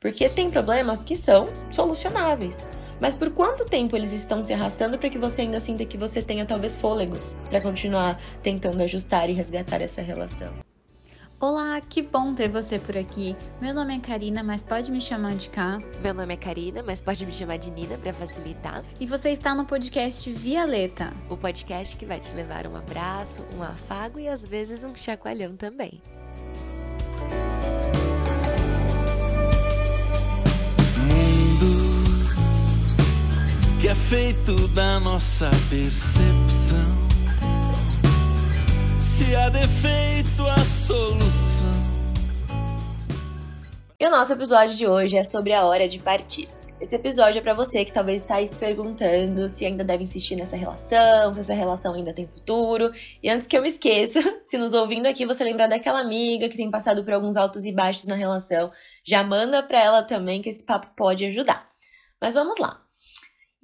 Porque tem problemas que são solucionáveis. Mas por quanto tempo eles estão se arrastando para que você ainda sinta que você tenha talvez fôlego para continuar tentando ajustar e resgatar essa relação? Olá, que bom ter você por aqui. Meu nome é Karina, mas pode me chamar de cá. Meu nome é Karina, mas pode me chamar de Nina para facilitar. E você está no podcast Violeta, o podcast que vai te levar um abraço, um afago e às vezes um chacoalhão também. Que é feito da nossa percepção se há defeito a solução. E o nosso episódio de hoje é sobre a hora de partir. Esse episódio é para você que talvez está se perguntando se ainda deve insistir nessa relação, se essa relação ainda tem futuro. E antes que eu me esqueça, se nos ouvindo aqui você lembrar daquela amiga que tem passado por alguns altos e baixos na relação, já manda para ela também que esse papo pode ajudar. Mas vamos lá.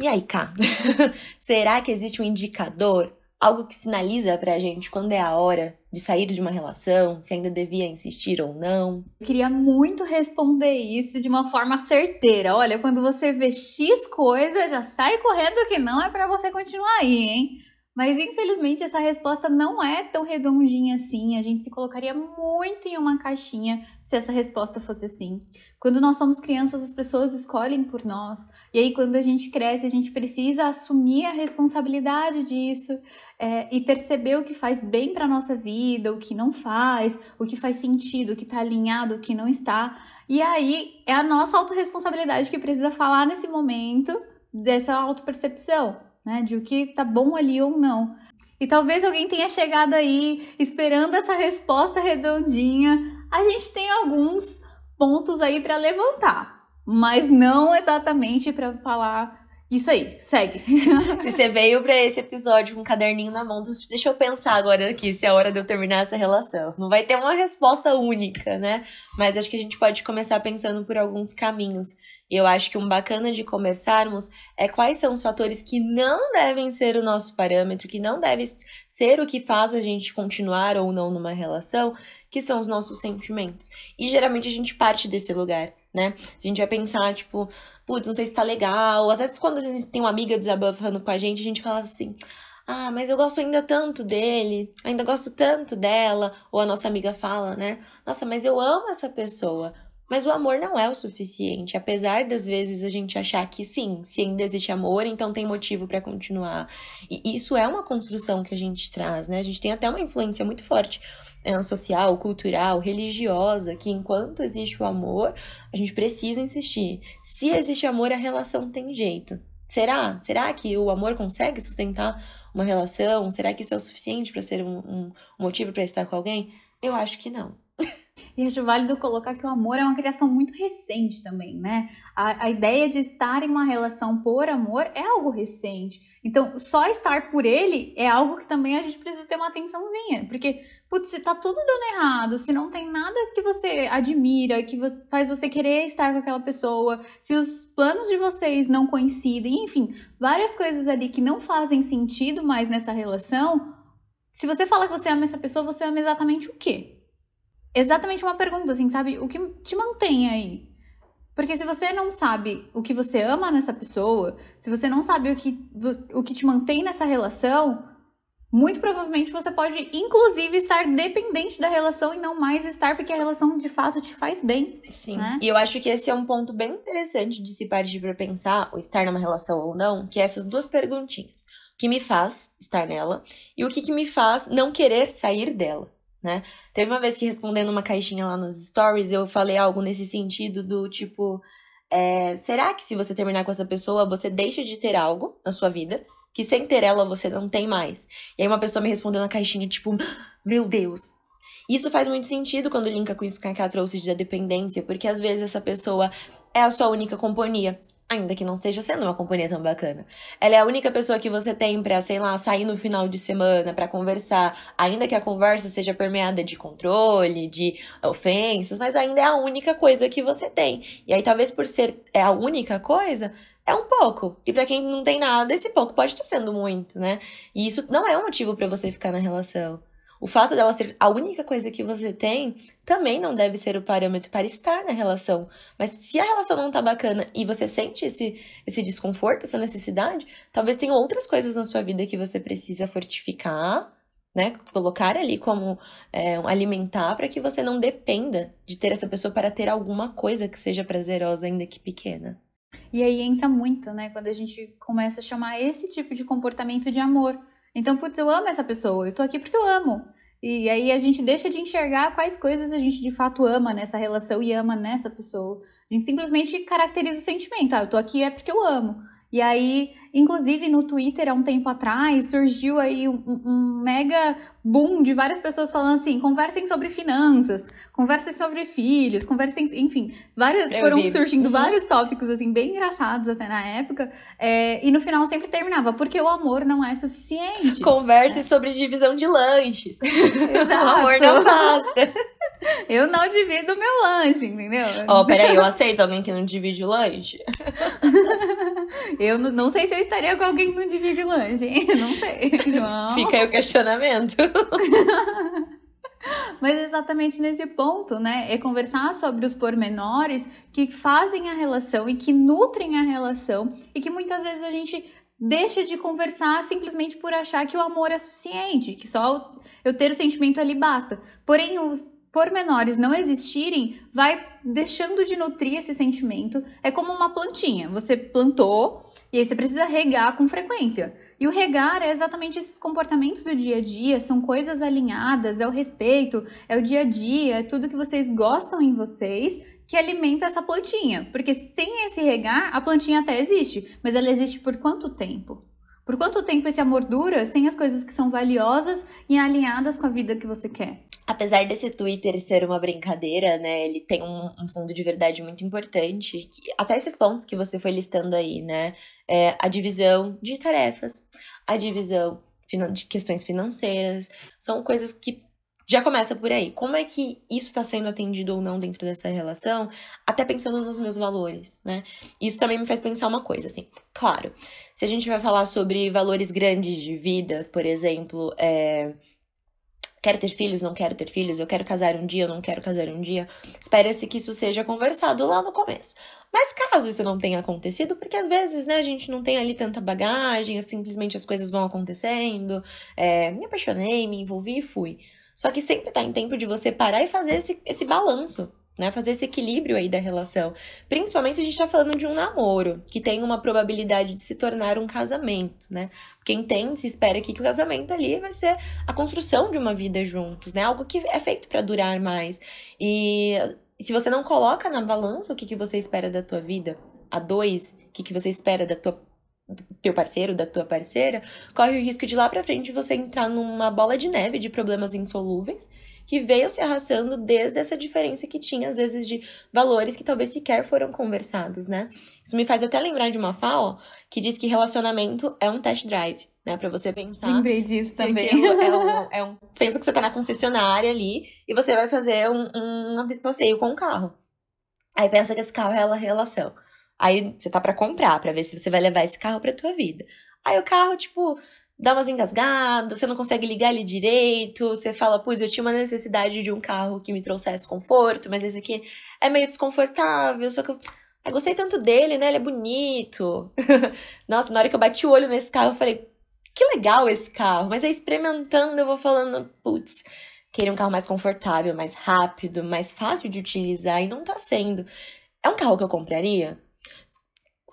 E aí, Cá? Será que existe um indicador algo que sinaliza pra gente quando é a hora de sair de uma relação, se ainda devia insistir ou não? Eu queria muito responder isso de uma forma certeira. Olha, quando você vê X coisa, já sai correndo que não é para você continuar aí, hein? Mas infelizmente essa resposta não é tão redondinha assim. A gente se colocaria muito em uma caixinha se essa resposta fosse assim. Quando nós somos crianças, as pessoas escolhem por nós. E aí, quando a gente cresce, a gente precisa assumir a responsabilidade disso é, e perceber o que faz bem para nossa vida, o que não faz, o que faz sentido, o que está alinhado, o que não está. E aí é a nossa autorresponsabilidade que precisa falar nesse momento dessa autopercepção né? De o que tá bom ali ou não. E talvez alguém tenha chegado aí esperando essa resposta redondinha. A gente tem alguns pontos aí para levantar, mas não exatamente para falar isso aí, segue. se você veio para esse episódio com um caderninho na mão, deixa eu pensar agora aqui se é hora de eu terminar essa relação. Não vai ter uma resposta única, né? Mas acho que a gente pode começar pensando por alguns caminhos. E eu acho que um bacana de começarmos é quais são os fatores que não devem ser o nosso parâmetro, que não devem ser o que faz a gente continuar ou não numa relação, que são os nossos sentimentos. E geralmente a gente parte desse lugar, né? A gente vai pensar, tipo, putz, não sei se tá legal. Às vezes, quando a gente tem uma amiga desabafando com a gente, a gente fala assim. Ah, mas eu gosto ainda tanto dele, ainda gosto tanto dela. Ou a nossa amiga fala, né? Nossa, mas eu amo essa pessoa. Mas o amor não é o suficiente, apesar das vezes a gente achar que sim, se ainda existe amor, então tem motivo para continuar. E isso é uma construção que a gente traz, né? A gente tem até uma influência muito forte é, social, cultural, religiosa, que enquanto existe o amor, a gente precisa insistir. Se existe amor, a relação tem jeito. Será? Será que o amor consegue sustentar uma relação? Será que isso é o suficiente para ser um, um motivo para estar com alguém? Eu acho que não. E acho válido colocar que o amor é uma criação muito recente também, né? A, a ideia de estar em uma relação por amor é algo recente. Então, só estar por ele é algo que também a gente precisa ter uma atençãozinha. Porque, putz, se tá tudo dando errado, se não tem nada que você admira, que faz você querer estar com aquela pessoa, se os planos de vocês não coincidem, enfim, várias coisas ali que não fazem sentido mais nessa relação. Se você fala que você ama essa pessoa, você ama exatamente o quê? Exatamente uma pergunta, assim, sabe? O que te mantém aí? Porque se você não sabe o que você ama nessa pessoa, se você não sabe o que, o que te mantém nessa relação, muito provavelmente você pode, inclusive, estar dependente da relação e não mais estar porque a relação de fato te faz bem. Sim. Né? E eu acho que esse é um ponto bem interessante de se partir para pensar, ou estar numa relação ou não, que é essas duas perguntinhas. O que me faz estar nela e o que, que me faz não querer sair dela né? Teve uma vez que respondendo uma caixinha lá nos stories, eu falei algo nesse sentido do tipo, é, será que se você terminar com essa pessoa, você deixa de ter algo na sua vida que sem ter ela você não tem mais? E aí uma pessoa me respondeu na caixinha, tipo, meu Deus. Isso faz muito sentido quando linka com isso que a Ká trouxe de dependência, porque às vezes essa pessoa é a sua única companhia ainda que não esteja sendo uma companhia tão bacana. Ela é a única pessoa que você tem pra, sei lá, sair no final de semana para conversar, ainda que a conversa seja permeada de controle, de ofensas, mas ainda é a única coisa que você tem. E aí talvez por ser é a única coisa, é um pouco. E para quem não tem nada, esse pouco pode estar sendo muito, né? E isso não é um motivo para você ficar na relação. O fato dela ser a única coisa que você tem também não deve ser o parâmetro para estar na relação. Mas se a relação não tá bacana e você sente esse, esse desconforto, essa necessidade, talvez tenha outras coisas na sua vida que você precisa fortificar, né? Colocar ali como é, alimentar para que você não dependa de ter essa pessoa para ter alguma coisa que seja prazerosa, ainda que pequena. E aí entra muito, né? Quando a gente começa a chamar esse tipo de comportamento de amor. Então, putz, eu amo essa pessoa, eu tô aqui porque eu amo. E aí a gente deixa de enxergar quais coisas a gente de fato ama nessa relação e ama nessa pessoa. A gente simplesmente caracteriza o sentimento. Ah, eu tô aqui é porque eu amo. E aí, inclusive no Twitter, há um tempo atrás, surgiu aí um, um, mega boom de várias pessoas falando assim: conversem sobre finanças, conversem sobre filhos, conversem, enfim, várias Eu foram vi. surgindo uhum. vários tópicos assim bem engraçados até na época. É, e no final sempre terminava, porque o amor não é suficiente. Converse é. sobre divisão de lanches. Exato. o amor não basta. Eu não divido meu lanche, entendeu? Ó, oh, peraí, eu aceito alguém que não divide o lanche? eu não, não, sei se eu estaria com alguém que não divide o lanche, hein? Não sei, João. Fica aí o questionamento. Mas exatamente nesse ponto, né? É conversar sobre os pormenores que fazem a relação e que nutrem a relação e que muitas vezes a gente deixa de conversar simplesmente por achar que o amor é suficiente, que só eu ter o sentimento ali basta. Porém, os pormenores não existirem, vai deixando de nutrir esse sentimento. É como uma plantinha. Você plantou e aí você precisa regar com frequência. E o regar é exatamente esses comportamentos do dia a dia, são coisas alinhadas, é o respeito, é o dia a dia, é tudo que vocês gostam em vocês que alimenta essa plantinha. Porque sem esse regar, a plantinha até existe, mas ela existe por quanto tempo? Por quanto tempo esse amor dura sem as coisas que são valiosas e alinhadas com a vida que você quer? Apesar desse Twitter ser uma brincadeira, né? Ele tem um, um fundo de verdade muito importante. Que, até esses pontos que você foi listando aí, né? É a divisão de tarefas, a divisão de questões financeiras, são coisas que já começa por aí. Como é que isso está sendo atendido ou não dentro dessa relação? Até pensando nos meus valores, né? Isso também me faz pensar uma coisa, assim. Claro, se a gente vai falar sobre valores grandes de vida, por exemplo, é quero ter filhos, não quero ter filhos, eu quero casar um dia, eu não quero casar um dia. Espera-se que isso seja conversado lá no começo. Mas caso isso não tenha acontecido, porque às vezes, né, a gente não tem ali tanta bagagem, simplesmente as coisas vão acontecendo, é, me apaixonei, me envolvi e fui. Só que sempre tá em tempo de você parar e fazer esse, esse balanço né? Fazer esse equilíbrio aí da relação. Principalmente se a gente tá falando de um namoro, que tem uma probabilidade de se tornar um casamento, né? Porque entende, se espera aqui que o casamento ali vai ser a construção de uma vida juntos, né? Algo que é feito para durar mais. E se você não coloca na balança o que, que você espera da tua vida, a dois, o que, que você espera da tua teu parceiro, da tua parceira, corre o risco de lá para frente você entrar numa bola de neve de problemas insolúveis que veio se arrastando desde essa diferença que tinha, às vezes, de valores que talvez sequer foram conversados, né? Isso me faz até lembrar de uma fala que diz que relacionamento é um test drive, né? Pra você pensar. Lembrei disso também. É um, é um, pensa que você tá na concessionária ali e você vai fazer um, um passeio com um carro. Aí pensa que esse carro é a relação. Aí você tá para comprar, para ver se você vai levar esse carro pra tua vida. Aí o carro, tipo, dá umas engasgadas, você não consegue ligar ele direito, você fala, putz, eu tinha uma necessidade de um carro que me trouxesse conforto, mas esse aqui é meio desconfortável, só que eu, eu gostei tanto dele, né? Ele é bonito. Nossa, na hora que eu bati o olho nesse carro, eu falei, que legal esse carro. Mas aí experimentando, eu vou falando, putz, queria um carro mais confortável, mais rápido, mais fácil de utilizar, e não tá sendo. É um carro que eu compraria?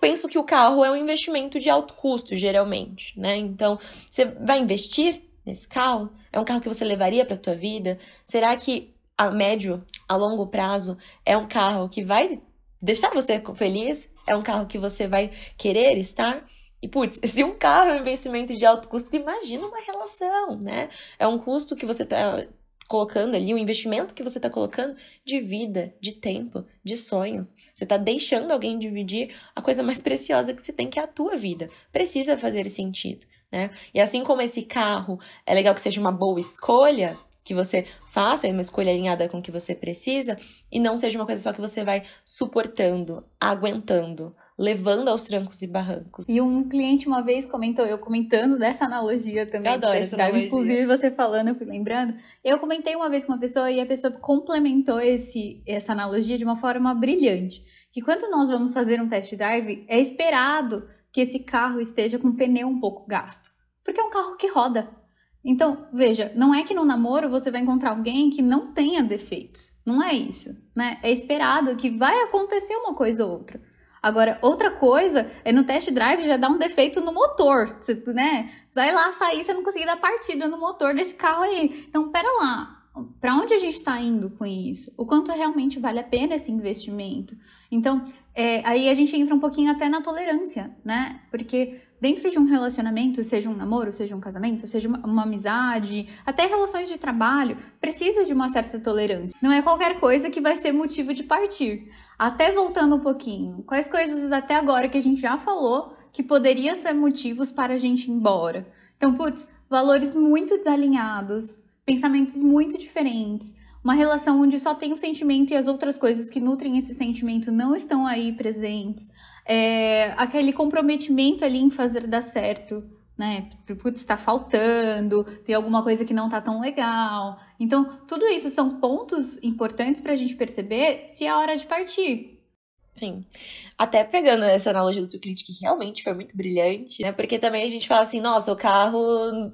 Penso que o carro é um investimento de alto custo, geralmente, né? Então, você vai investir nesse carro? É um carro que você levaria para a tua vida? Será que a médio, a longo prazo, é um carro que vai deixar você feliz? É um carro que você vai querer estar? E, putz, se um carro é um investimento de alto custo, imagina uma relação, né? É um custo que você tá colocando ali, o investimento que você está colocando de vida, de tempo, de sonhos. Você está deixando alguém dividir a coisa mais preciosa que você tem, que é a tua vida. Precisa fazer sentido, né? E assim como esse carro é legal que seja uma boa escolha, que você faça uma escolha alinhada com o que você precisa e não seja uma coisa só que você vai suportando, aguentando, levando aos trancos e barrancos. E um cliente uma vez comentou, eu comentando dessa analogia também. Eu adoro essa analogia. Inclusive você falando, eu fui lembrando. Eu comentei uma vez com uma pessoa e a pessoa complementou esse, essa analogia de uma forma brilhante. Que quando nós vamos fazer um test drive, é esperado que esse carro esteja com o pneu um pouco gasto. Porque é um carro que roda. Então, veja, não é que no namoro você vai encontrar alguém que não tenha defeitos. Não é isso, né? É esperado que vai acontecer uma coisa ou outra. Agora, outra coisa é no test drive já dar um defeito no motor, né? Vai lá sair, você não conseguir dar partida no motor desse carro aí. Então, pera lá, para onde a gente está indo com isso? O quanto realmente vale a pena esse investimento? Então, é, aí a gente entra um pouquinho até na tolerância, né? Porque dentro de um relacionamento, seja um namoro, seja um casamento, seja uma, uma, amizade, até relações de trabalho, precisa de uma certa tolerância. Não é qualquer coisa que vai ser motivo de partir. Até voltando um pouquinho, quais coisas até agora que a gente já falou que poderiam ser motivos para a gente ir embora? Então, putz, valores muito desalinhados, pensamentos muito diferentes, uma relação onde só tem o sentimento e as outras coisas que nutrem esse sentimento não estão aí presentes é, aquele comprometimento ali em fazer dar certo, né? Putz, está faltando, tem alguma coisa que não tá tão legal. Então, tudo isso são pontos importantes para a gente perceber se é hora de partir. Sim. Até pegando essa analogia do seu cliente, que realmente foi muito brilhante, né? Porque também a gente fala assim, nossa, o carro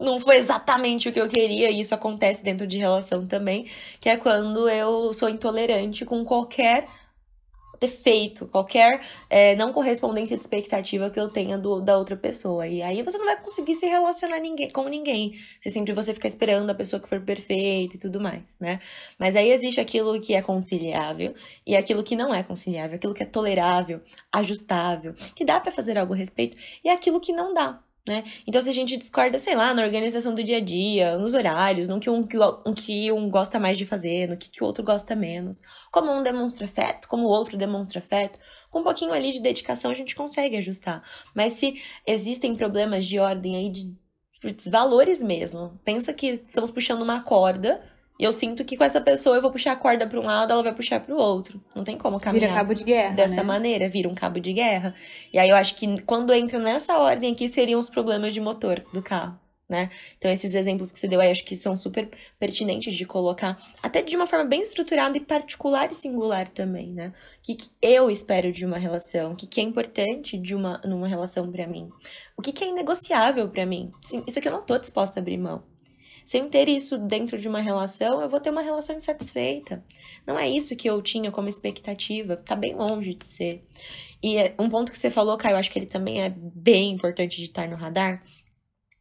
não foi exatamente o que eu queria, e isso acontece dentro de relação também, que é quando eu sou intolerante com qualquer defeito, qualquer é, não correspondência de expectativa que eu tenha do, da outra pessoa. E aí você não vai conseguir se relacionar ninguém, com ninguém. Se sempre você ficar esperando a pessoa que for perfeita e tudo mais, né? Mas aí existe aquilo que é conciliável e aquilo que não é conciliável, aquilo que é tolerável, ajustável, que dá para fazer algo a respeito e aquilo que não dá. Né? Então, se a gente discorda, sei lá, na organização do dia a dia, nos horários, no que um, um, que um gosta mais de fazer, no que, que o outro gosta menos, como um demonstra afeto, como o outro demonstra afeto, com um pouquinho ali de dedicação a gente consegue ajustar. Mas se existem problemas de ordem aí de, de valores mesmo, pensa que estamos puxando uma corda e eu sinto que com essa pessoa eu vou puxar a corda para um lado, ela vai puxar para o outro. Não tem como caminhar. Vira cabo de guerra. Dessa né? maneira, vira um cabo de guerra. E aí eu acho que quando entra nessa ordem aqui seriam os problemas de motor do carro. Né? Então, esses exemplos que você deu aí, acho que são super pertinentes de colocar, até de uma forma bem estruturada e particular e singular também, né? O que, que eu espero de uma relação? O que, que é importante de uma, numa relação para mim? O que, que é inegociável para mim? Isso aqui eu não tô disposta a abrir mão. Sem ter isso dentro de uma relação, eu vou ter uma relação insatisfeita. Não é isso que eu tinha como expectativa, tá bem longe de ser. E é um ponto que você falou, Caio, acho que ele também é bem importante de estar no radar.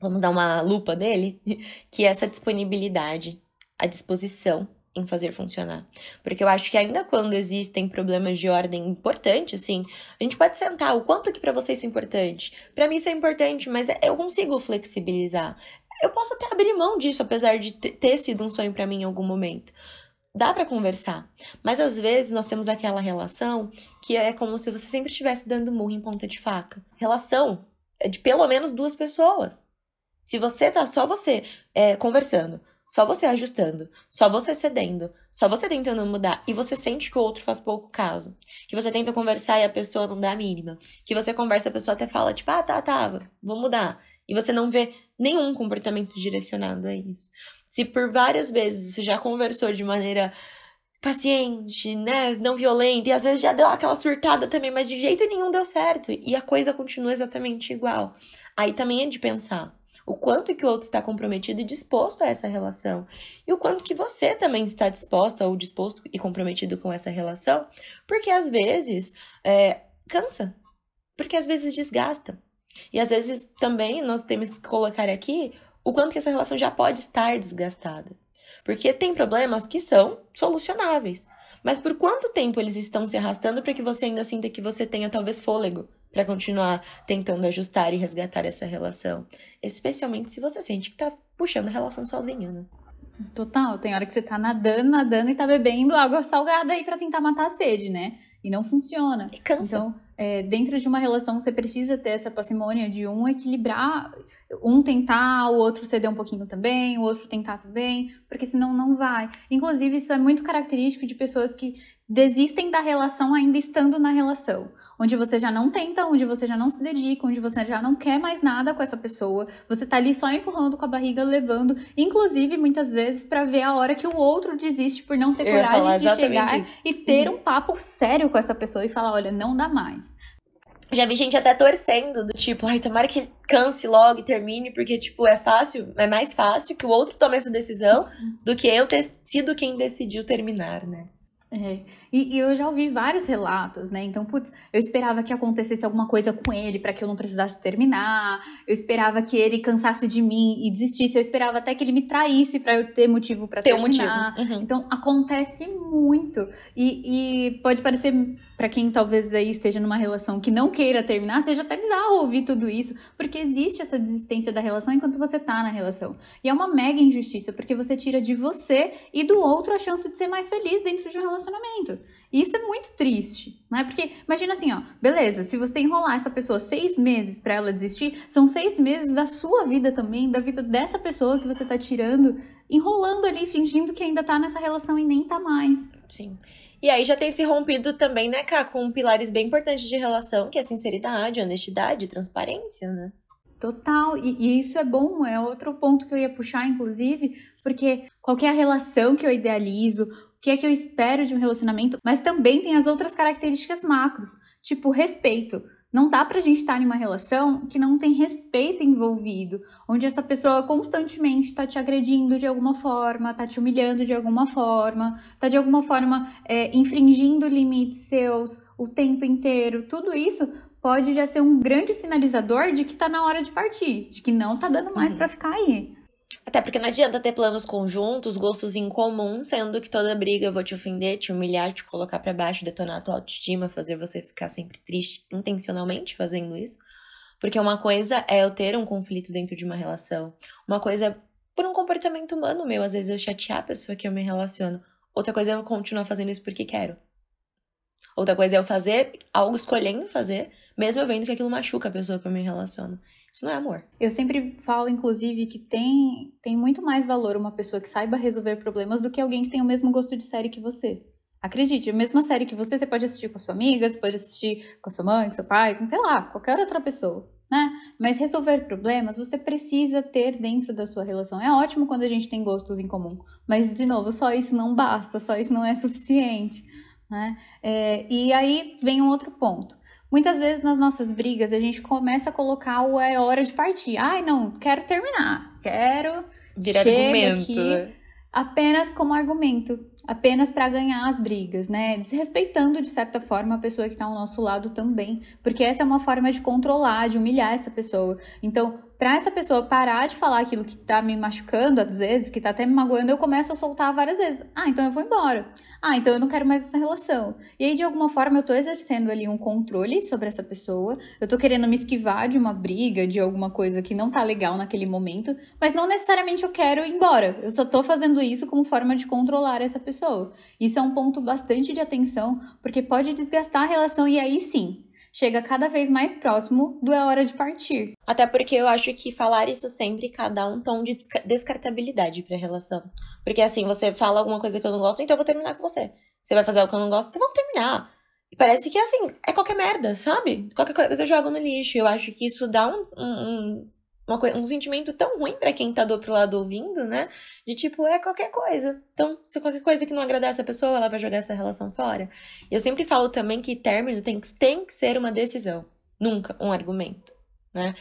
Vamos dar uma lupa nele, que é essa disponibilidade, a disposição em fazer funcionar. Porque eu acho que ainda quando existem problemas de ordem importante, assim, a gente pode sentar o quanto que para você isso é importante. Para mim isso é importante, mas eu consigo flexibilizar eu posso até abrir mão disso, apesar de ter sido um sonho para mim em algum momento. Dá para conversar, mas às vezes nós temos aquela relação que é como se você sempre estivesse dando murro em ponta de faca. Relação é de pelo menos duas pessoas. Se você tá só você é, conversando, só você ajustando, só você cedendo, só você tentando mudar e você sente que o outro faz pouco caso, que você tenta conversar e a pessoa não dá a mínima, que você conversa e a pessoa até fala tipo, ah, tá, tá, vou mudar, e você não vê nenhum comportamento direcionado a isso. Se por várias vezes você já conversou de maneira paciente, né, não violenta, e às vezes já deu aquela surtada também, mas de jeito nenhum deu certo, e a coisa continua exatamente igual. Aí também é de pensar o quanto que o outro está comprometido e disposto a essa relação. E o quanto que você também está disposta ou disposto e comprometido com essa relação, porque às vezes é, cansa, porque às vezes desgasta. E às vezes também nós temos que colocar aqui o quanto que essa relação já pode estar desgastada. Porque tem problemas que são solucionáveis. Mas por quanto tempo eles estão se arrastando para que você ainda sinta que você tenha talvez fôlego para continuar tentando ajustar e resgatar essa relação? Especialmente se você sente que tá puxando a relação sozinho, né? Total, tem hora que você tá nadando, nadando e tá bebendo água salgada aí para tentar matar a sede, né? E não funciona. E cansa. Então, é, dentro de uma relação, você precisa ter essa parcimônia de um equilibrar, um tentar, o outro ceder um pouquinho também, o outro tentar também, porque senão não vai. Inclusive, isso é muito característico de pessoas que desistem da relação ainda estando na relação. Onde você já não tenta, onde você já não se dedica, onde você já não quer mais nada com essa pessoa. Você tá ali só empurrando com a barriga, levando, inclusive muitas vezes para ver a hora que o outro desiste por não ter coragem de chegar isso. e ter uhum. um papo sério com essa pessoa e falar, olha, não dá mais. Já vi gente até torcendo, do tipo, ai, tomara que canse logo e termine, porque, tipo, é fácil, é mais fácil que o outro tome essa decisão do que eu ter sido quem decidiu terminar, né? É. E, e, eu já ouvi vários relatos, né? Então, putz, eu esperava que acontecesse alguma coisa com ele para que eu não precisasse terminar. Eu esperava que ele cansasse de mim e desistisse. Eu esperava até que ele me traísse para eu ter motivo para terminar. Um motivo. Uhum. Então, acontece muito. E, e pode parecer para quem talvez aí esteja numa relação que não queira terminar, seja até bizarro ouvir tudo isso, porque existe essa desistência da relação enquanto você tá na relação. E é uma mega injustiça, porque você tira de você e do outro a chance de ser mais feliz dentro de um relacionamento. E isso é muito triste, né? Porque imagina assim, ó, beleza, se você enrolar essa pessoa seis meses para ela desistir, são seis meses da sua vida também, da vida dessa pessoa que você tá tirando, enrolando ali, fingindo que ainda tá nessa relação e nem tá mais. Sim. E aí já tem se rompido também, né, Cá, com pilares bem importantes de relação, que é a sinceridade, honestidade, transparência, né? Total, e, e, isso é bom, é outro ponto que eu ia puxar, inclusive, porque qualquer relação que eu idealizo, o que é que eu espero de um relacionamento, mas também tem as outras características macros, tipo respeito. Não dá pra gente estar em uma relação que não tem respeito envolvido, onde essa pessoa constantemente tá te agredindo de alguma forma, tá te humilhando de alguma forma, tá de alguma forma é, infringindo limites seus o tempo inteiro. Tudo isso pode já ser um grande sinalizador de que tá na hora de partir, de que não tá dando mais uhum. para ficar aí. Até porque não adianta ter planos conjuntos, gostos em comum, sendo que toda briga eu vou te ofender, te humilhar, te colocar para baixo, detonar a tua autoestima, fazer você ficar sempre triste intencionalmente fazendo isso. Porque uma coisa é eu ter um conflito dentro de uma relação. Uma coisa é por um comportamento humano meu, às vezes eu chatear a pessoa que eu me relaciono. Outra coisa é eu continuar fazendo isso porque quero. Outra coisa é eu fazer algo escolhendo fazer, mesmo eu vendo que aquilo machuca a pessoa que eu me relaciono. Isso não é amor. Eu sempre falo, inclusive, que tem, tem muito mais valor uma pessoa que saiba resolver problemas do que alguém que tem o mesmo gosto de série que você. Acredite, a mesma série que você, você pode assistir com a sua amiga, você pode assistir com a sua mãe, com seu pai, com, sei lá, qualquer outra pessoa, né? Mas resolver problemas você precisa ter dentro da sua relação. É ótimo quando a gente tem gostos em comum, mas, de novo, só isso não basta, só isso não é suficiente, né? É, e aí vem um outro ponto. Muitas vezes nas nossas brigas a gente começa a colocar o é hora de partir. Ai, não, quero terminar. Quero. Virar argumento. Aqui, né? apenas como argumento, apenas para ganhar as brigas, né? Desrespeitando de certa forma a pessoa que está ao nosso lado também, porque essa é uma forma de controlar, de humilhar essa pessoa. Então, para essa pessoa parar de falar aquilo que tá me machucando às vezes, que tá até me magoando, eu começo a soltar várias vezes. Ah, então eu vou embora. Ah, então eu não quero mais essa relação. E aí, de alguma forma, eu tô exercendo ali um controle sobre essa pessoa. Eu tô querendo me esquivar de uma briga, de alguma coisa que não tá legal naquele momento, mas não necessariamente eu quero ir embora. Eu só tô fazendo isso como forma de controlar essa pessoa. Isso é um ponto bastante de atenção, porque pode desgastar a relação e aí sim, chega cada vez mais próximo do é hora de partir. Até porque eu acho que falar isso sempre cada um tom de descartabilidade pra relação. Porque assim, você fala alguma coisa que eu não gosto, então eu vou terminar com você. Você vai fazer algo que eu não gosto, então vamos terminar. E parece que assim, é qualquer merda, sabe? Qualquer coisa eu jogo no lixo. Eu acho que isso dá um, um, uma, um sentimento tão ruim para quem tá do outro lado ouvindo, né? De tipo, é qualquer coisa. Então, se qualquer coisa que não agradece a pessoa, ela vai jogar essa relação fora. Eu sempre falo também que término tem, tem que ser uma decisão, nunca um argumento. Né?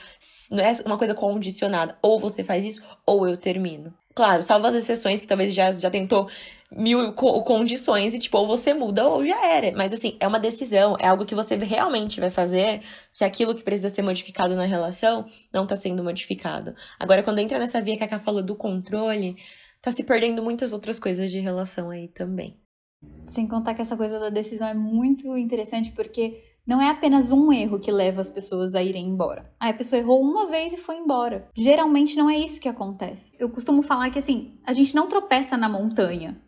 Não é uma coisa condicionada. Ou você faz isso, ou eu termino. Claro, salvo as exceções que talvez já, já tentou mil co condições e, tipo, ou você muda ou já era. Mas, assim, é uma decisão, é algo que você realmente vai fazer se aquilo que precisa ser modificado na relação não tá sendo modificado. Agora, quando entra nessa via que a Ká falou do controle, tá se perdendo muitas outras coisas de relação aí também. Sem contar que essa coisa da decisão é muito interessante porque não é apenas um erro que leva as pessoas a irem embora. Ah, a pessoa errou uma vez e foi embora. Geralmente não é isso que acontece. Eu costumo falar que assim, a gente não tropeça na montanha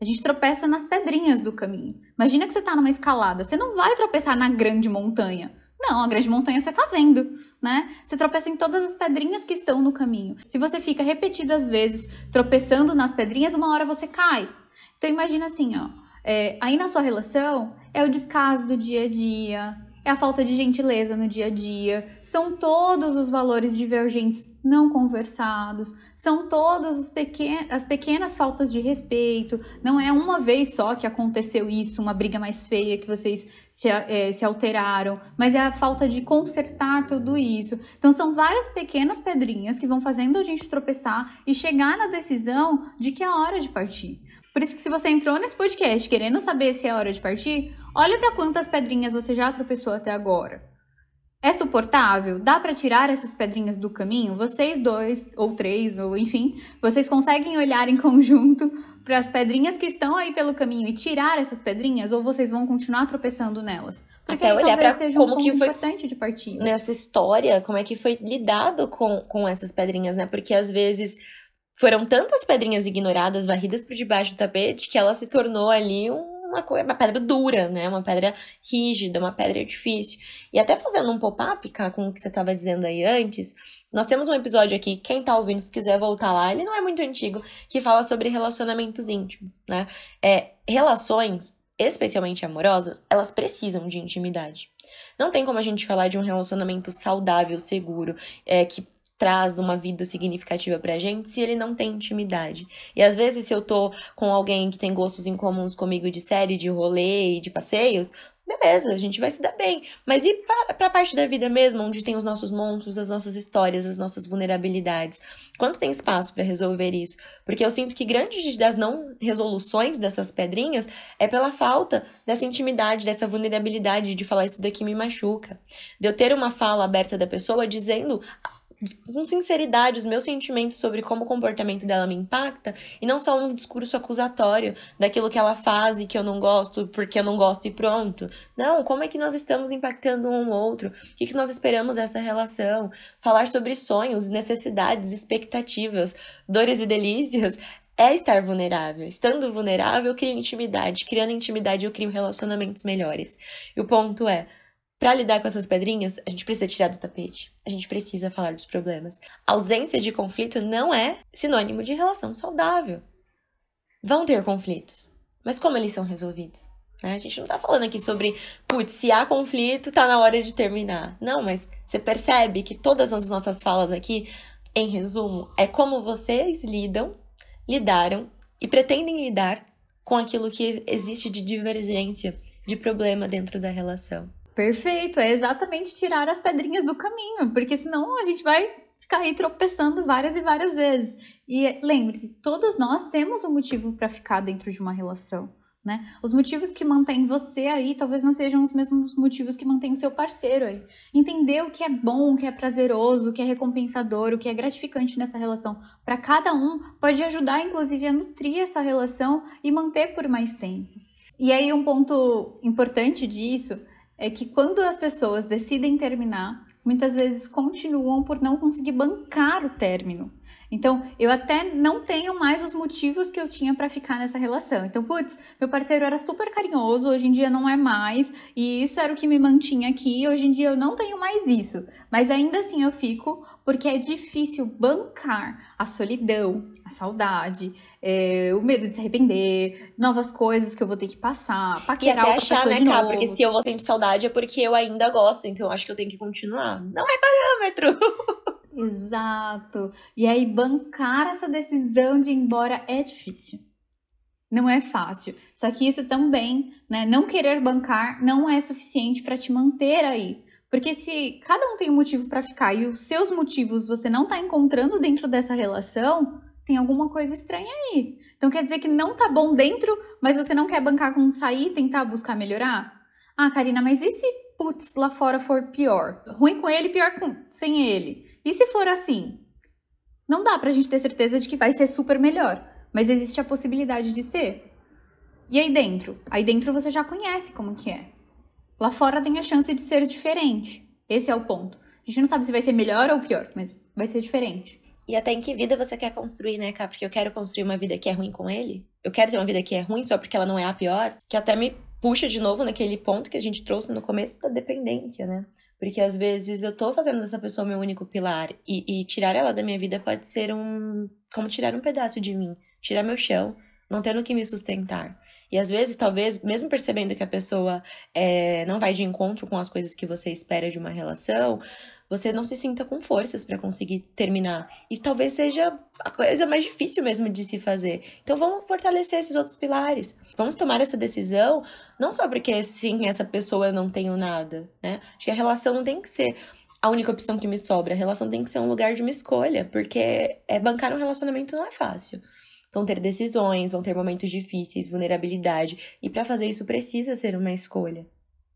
A gente tropeça nas pedrinhas do caminho. Imagina que você está numa escalada. Você não vai tropeçar na grande montanha. Não, a grande montanha você está vendo, né? Você tropeça em todas as pedrinhas que estão no caminho. Se você fica repetidas vezes tropeçando nas pedrinhas, uma hora você cai. Então imagina assim, ó. É, aí na sua relação é o descaso do dia a dia, é a falta de gentileza no dia a dia, são todos os valores divergentes não conversados, são todas as pequenas faltas de respeito, não é uma vez só que aconteceu isso, uma briga mais feia que vocês se, é, se alteraram, mas é a falta de consertar tudo isso. Então são várias pequenas pedrinhas que vão fazendo a gente tropeçar e chegar na decisão de que é hora de partir. Por isso que se você entrou nesse podcast querendo saber se é hora de partir, olha para quantas pedrinhas você já tropeçou até agora. É suportável? Dá para tirar essas pedrinhas do caminho? Vocês dois, ou três, ou enfim, vocês conseguem olhar em conjunto para as pedrinhas que estão aí pelo caminho e tirar essas pedrinhas? Ou vocês vão continuar tropeçando nelas? Porque Até olhar para como um que foi importante de partir. nessa história, como é que foi lidado com, com essas pedrinhas, né? Porque às vezes foram tantas pedrinhas ignoradas, varridas por debaixo do tapete, que ela se tornou ali uma, uma pedra dura, né? Uma pedra rígida, uma pedra difícil. E até fazendo um pop-up, com o que você estava dizendo aí antes, nós temos um episódio aqui, quem tá ouvindo, se quiser voltar lá, ele não é muito antigo, que fala sobre relacionamentos íntimos, né? É, relações, especialmente amorosas, elas precisam de intimidade. Não tem como a gente falar de um relacionamento saudável, seguro, é, que traz uma vida significativa pra gente se ele não tem intimidade. E às vezes, se eu tô com alguém que tem gostos em comuns comigo de série, de rolê e de passeios, beleza, a gente vai se dar bem. Mas e pra, pra parte da vida mesmo, onde tem os nossos monstros, as nossas histórias, as nossas vulnerabilidades? Quanto tem espaço para resolver isso? Porque eu sinto que grande das não resoluções dessas pedrinhas é pela falta dessa intimidade, dessa vulnerabilidade de falar isso daqui me machuca. De eu ter uma fala aberta da pessoa dizendo com sinceridade os meus sentimentos sobre como o comportamento dela me impacta e não só um discurso acusatório daquilo que ela faz e que eu não gosto porque eu não gosto e pronto. Não, como é que nós estamos impactando um outro? O que, que nós esperamos dessa relação? Falar sobre sonhos, necessidades, expectativas, dores e delícias é estar vulnerável. Estando vulnerável, eu crio intimidade. Criando intimidade, eu crio relacionamentos melhores. E o ponto é para lidar com essas pedrinhas, a gente precisa tirar do tapete. A gente precisa falar dos problemas. A ausência de conflito não é sinônimo de relação saudável. Vão ter conflitos, mas como eles são resolvidos? Né? A gente não tá falando aqui sobre, putz, se há conflito, tá na hora de terminar. Não, mas você percebe que todas as nossas falas aqui, em resumo, é como vocês lidam, lidaram e pretendem lidar com aquilo que existe de divergência, de problema dentro da relação. Perfeito, é exatamente tirar as pedrinhas do caminho, porque senão a gente vai ficar aí tropeçando várias e várias vezes. E lembre-se, todos nós temos um motivo para ficar dentro de uma relação. Né? Os motivos que mantêm você aí talvez não sejam os mesmos motivos que mantêm o seu parceiro aí. Entender o que é bom, o que é prazeroso, o que é recompensador, o que é gratificante nessa relação para cada um pode ajudar, inclusive, a nutrir essa relação e manter por mais tempo. E aí, um ponto importante disso é que quando as pessoas decidem terminar, muitas vezes continuam por não conseguir bancar o término. Então, eu até não tenho mais os motivos que eu tinha para ficar nessa relação. Então, putz, meu parceiro era super carinhoso, hoje em dia não é mais, e isso era o que me mantinha aqui, hoje em dia eu não tenho mais isso. Mas ainda assim eu fico porque é difícil bancar a solidão, a saudade, é, o medo de se arrepender, novas coisas que eu vou ter que passar, paquerar e até achar, né, cara, porque se eu vou sentir saudade é porque eu ainda gosto, então eu acho que eu tenho que continuar. Não é parâmetro! Exato. E aí, bancar essa decisão de ir embora é difícil. Não é fácil. Só que isso também, né? Não querer bancar não é suficiente para te manter aí. Porque se cada um tem um motivo para ficar e os seus motivos você não tá encontrando dentro dessa relação, tem alguma coisa estranha aí. Então quer dizer que não tá bom dentro, mas você não quer bancar com sair e tentar buscar melhorar? Ah, Karina, mas e se putz lá fora for pior? Ruim com ele, pior com... sem ele. E se for assim? Não dá pra gente ter certeza de que vai ser super melhor, mas existe a possibilidade de ser. E aí dentro? Aí dentro você já conhece como que é. Lá fora tem a chance de ser diferente. Esse é o ponto. A gente não sabe se vai ser melhor ou pior, mas vai ser diferente. E até em que vida você quer construir, né, cara? Porque eu quero construir uma vida que é ruim com ele. Eu quero ter uma vida que é ruim só porque ela não é a pior. Que até me puxa de novo naquele ponto que a gente trouxe no começo da dependência, né? Porque às vezes eu tô fazendo dessa pessoa meu único pilar e, e tirar ela da minha vida pode ser um. como tirar um pedaço de mim, tirar meu chão, não tendo que me sustentar. E às vezes, talvez, mesmo percebendo que a pessoa é, não vai de encontro com as coisas que você espera de uma relação, você não se sinta com forças para conseguir terminar. E talvez seja a coisa mais difícil mesmo de se fazer. Então vamos fortalecer esses outros pilares. Vamos tomar essa decisão, não só porque sim, essa pessoa eu não tenho nada, né? Acho que a relação não tem que ser a única opção que me sobra. A relação tem que ser um lugar de uma escolha, porque é bancar um relacionamento não é fácil. Vão ter decisões, vão ter momentos difíceis, vulnerabilidade, e para fazer isso precisa ser uma escolha.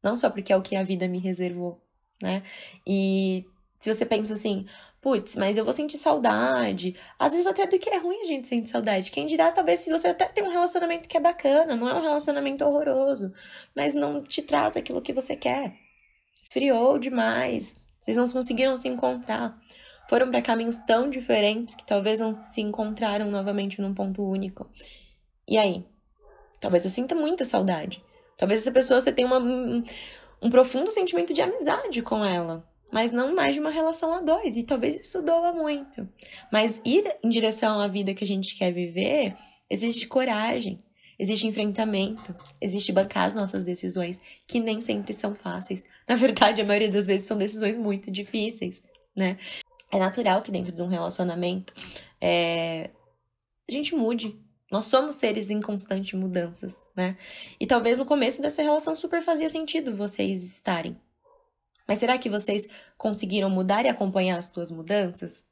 Não só porque é o que a vida me reservou né? E se você pensa assim, putz, mas eu vou sentir saudade. Às vezes até do que é ruim a gente sente saudade. Quem dirá, talvez, se você até tem um relacionamento que é bacana, não é um relacionamento horroroso, mas não te traz aquilo que você quer. Esfriou demais. Vocês não conseguiram se encontrar. Foram para caminhos tão diferentes que talvez não se encontraram novamente num ponto único. E aí? Talvez eu sinta muita saudade. Talvez essa pessoa você tenha uma, um profundo sentimento de amizade com ela, mas não mais de uma relação a dois. E talvez isso doa muito. Mas ir em direção à vida que a gente quer viver, existe coragem, existe enfrentamento, existe bancar as nossas decisões, que nem sempre são fáceis. Na verdade, a maioria das vezes são decisões muito difíceis, né? É natural que dentro de um relacionamento é, a gente mude, nós somos seres em constante mudanças, né? E talvez no começo dessa relação super fazia sentido vocês estarem. Mas será que vocês conseguiram mudar e acompanhar as suas mudanças?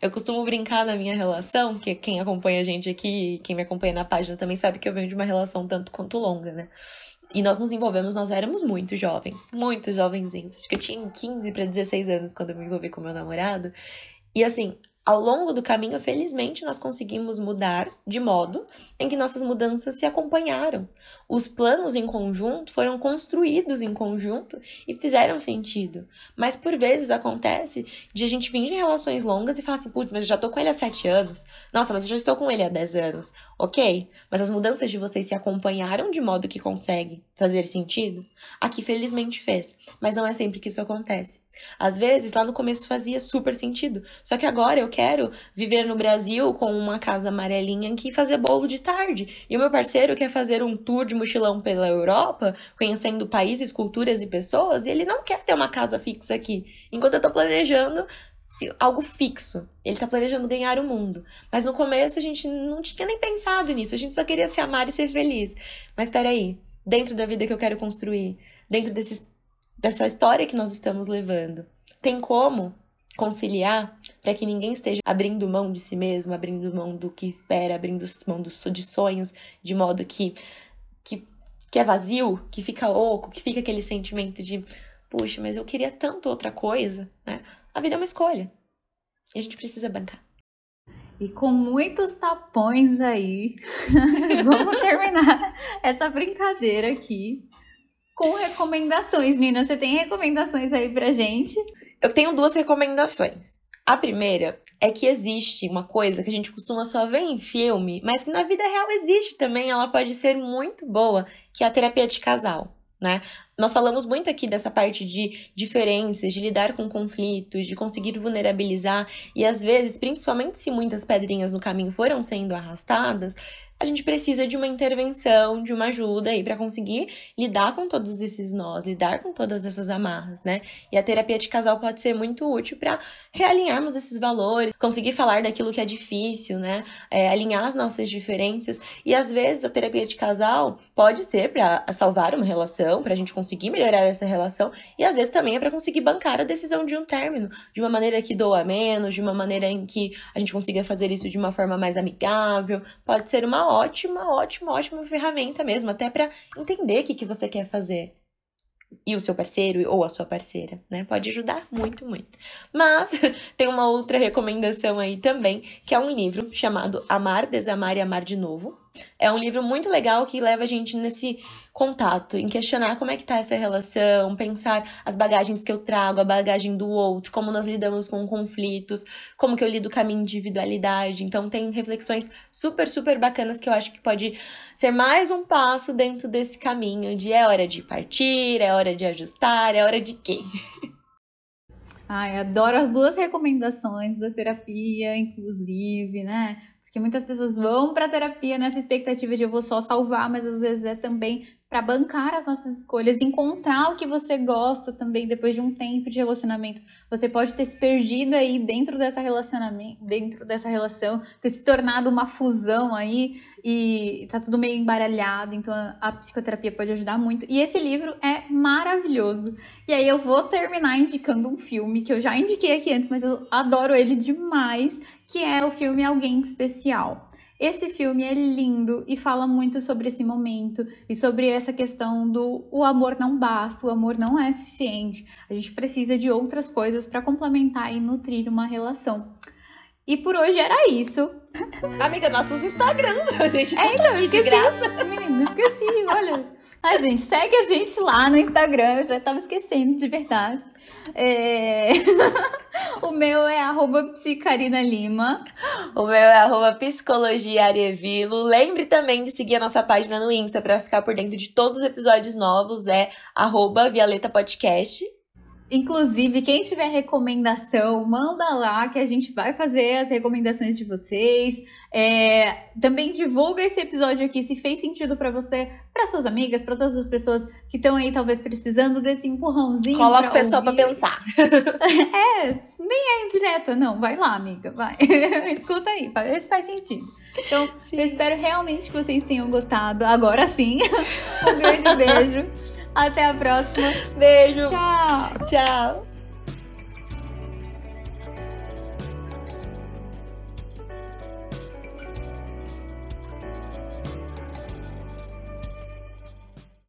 Eu costumo brincar na minha relação, que quem acompanha a gente aqui, quem me acompanha na página também sabe que eu venho de uma relação tanto quanto longa, né? E nós nos envolvemos, nós éramos muito jovens, muito jovenzinhos. Acho que eu tinha 15 para 16 anos quando eu me envolvi com meu namorado. E assim, ao longo do caminho, felizmente, nós conseguimos mudar de modo em que nossas mudanças se acompanharam. Os planos em conjunto foram construídos em conjunto e fizeram sentido. Mas por vezes acontece de a gente vir de relações longas e falar assim: putz, mas eu já tô com ele há sete anos. Nossa, mas eu já estou com ele há dez anos. Ok, mas as mudanças de vocês se acompanharam de modo que consegue fazer sentido? Aqui, felizmente, fez. Mas não é sempre que isso acontece. Às vezes, lá no começo fazia super sentido. Só que agora eu quero viver no Brasil com uma casa amarelinha que fazer bolo de tarde. E o meu parceiro quer fazer um tour de mochilão pela Europa, conhecendo países, culturas e pessoas, e ele não quer ter uma casa fixa aqui. Enquanto eu tô planejando algo fixo. Ele tá planejando ganhar o mundo. Mas no começo a gente não tinha nem pensado nisso. A gente só queria se amar e ser feliz. Mas peraí, dentro da vida que eu quero construir, dentro desses dessa história que nós estamos levando. Tem como conciliar para que ninguém esteja abrindo mão de si mesmo, abrindo mão do que espera, abrindo mão de sonhos, de modo que, que, que é vazio, que fica oco, que fica aquele sentimento de, puxa, mas eu queria tanto outra coisa, né? A vida é uma escolha. E a gente precisa bancar. E com muitos tapões aí, vamos terminar essa brincadeira aqui com recomendações. Nina, você tem recomendações aí pra gente? Eu tenho duas recomendações. A primeira é que existe uma coisa que a gente costuma só ver em filme, mas que na vida real existe também, ela pode ser muito boa, que é a terapia de casal. Né? Nós falamos muito aqui dessa parte de diferenças, de lidar com conflitos, de conseguir vulnerabilizar, e às vezes, principalmente se muitas pedrinhas no caminho foram sendo arrastadas, a gente precisa de uma intervenção, de uma ajuda aí para conseguir lidar com todos esses nós, lidar com todas essas amarras, né? E a terapia de casal pode ser muito útil para realinharmos esses valores, conseguir falar daquilo que é difícil, né? É, alinhar as nossas diferenças. E às vezes a terapia de casal pode ser para salvar uma relação, para a gente conseguir melhorar essa relação, e às vezes também é para conseguir bancar a decisão de um término, de uma maneira que doa menos, de uma maneira em que a gente consiga fazer isso de uma forma mais amigável. Pode ser uma ótima, ótima, ótima ferramenta mesmo, até para entender o que, que você quer fazer. E o seu parceiro ou a sua parceira, né? Pode ajudar muito, muito. Mas tem uma outra recomendação aí também, que é um livro chamado Amar, Desamar e Amar de Novo, É um livro muito legal que leva a gente nesse contato, em questionar como é que tá essa relação, pensar as bagagens que eu trago, a bagagem do outro, como nós lidamos com conflitos, como que eu lido com a minha individualidade. Então tem reflexões super, super bacanas que eu acho que pode ser mais um passo dentro desse caminho de é hora de partir, é hora de ajustar, é hora de quê? Ai, adoro as duas recomendações da terapia, inclusive, né? Porque muitas pessoas vão para terapia nessa expectativa de eu vou só salvar, mas às vezes é também para bancar as nossas escolhas, encontrar o que você gosta também depois de um tempo de relacionamento. Você pode ter se perdido aí dentro dessa relacionamento, dentro dessa relação, ter se tornado uma fusão aí e tá tudo meio embaralhado, então a psicoterapia pode ajudar muito. E esse livro é maravilhoso. E aí eu vou terminar indicando um filme que eu já indiquei aqui antes, mas eu adoro ele demais, que é o filme Alguém Especial. Esse filme é lindo e fala muito sobre esse momento e sobre essa questão do o amor não basta, o amor não é suficiente. A gente precisa de outras coisas para complementar e nutrir uma relação. E por hoje era isso. Amiga, nossos Instagrams, a gente é, então, de esqueci, graça. Menina, esqueci, olha. A gente segue a gente lá no Instagram, eu já tava esquecendo de verdade. É... o meu é arroba lima. O meu é arroba psicologia arevilo. Lembre também de seguir a nossa página no Insta para ficar por dentro de todos os episódios novos. É arroba. Inclusive, quem tiver recomendação, manda lá que a gente vai fazer as recomendações de vocês. É, também divulga esse episódio aqui se fez sentido para você, para suas amigas, para todas as pessoas que estão aí talvez precisando desse empurrãozinho. Coloca o pessoal para pensar. é, nem é indireta, não. Vai lá, amiga, vai. Escuta aí, vê se faz sentido. Então, sim. eu espero realmente que vocês tenham gostado. Agora sim. um grande beijo. Até a próxima. Beijo. Tchau. Tchau.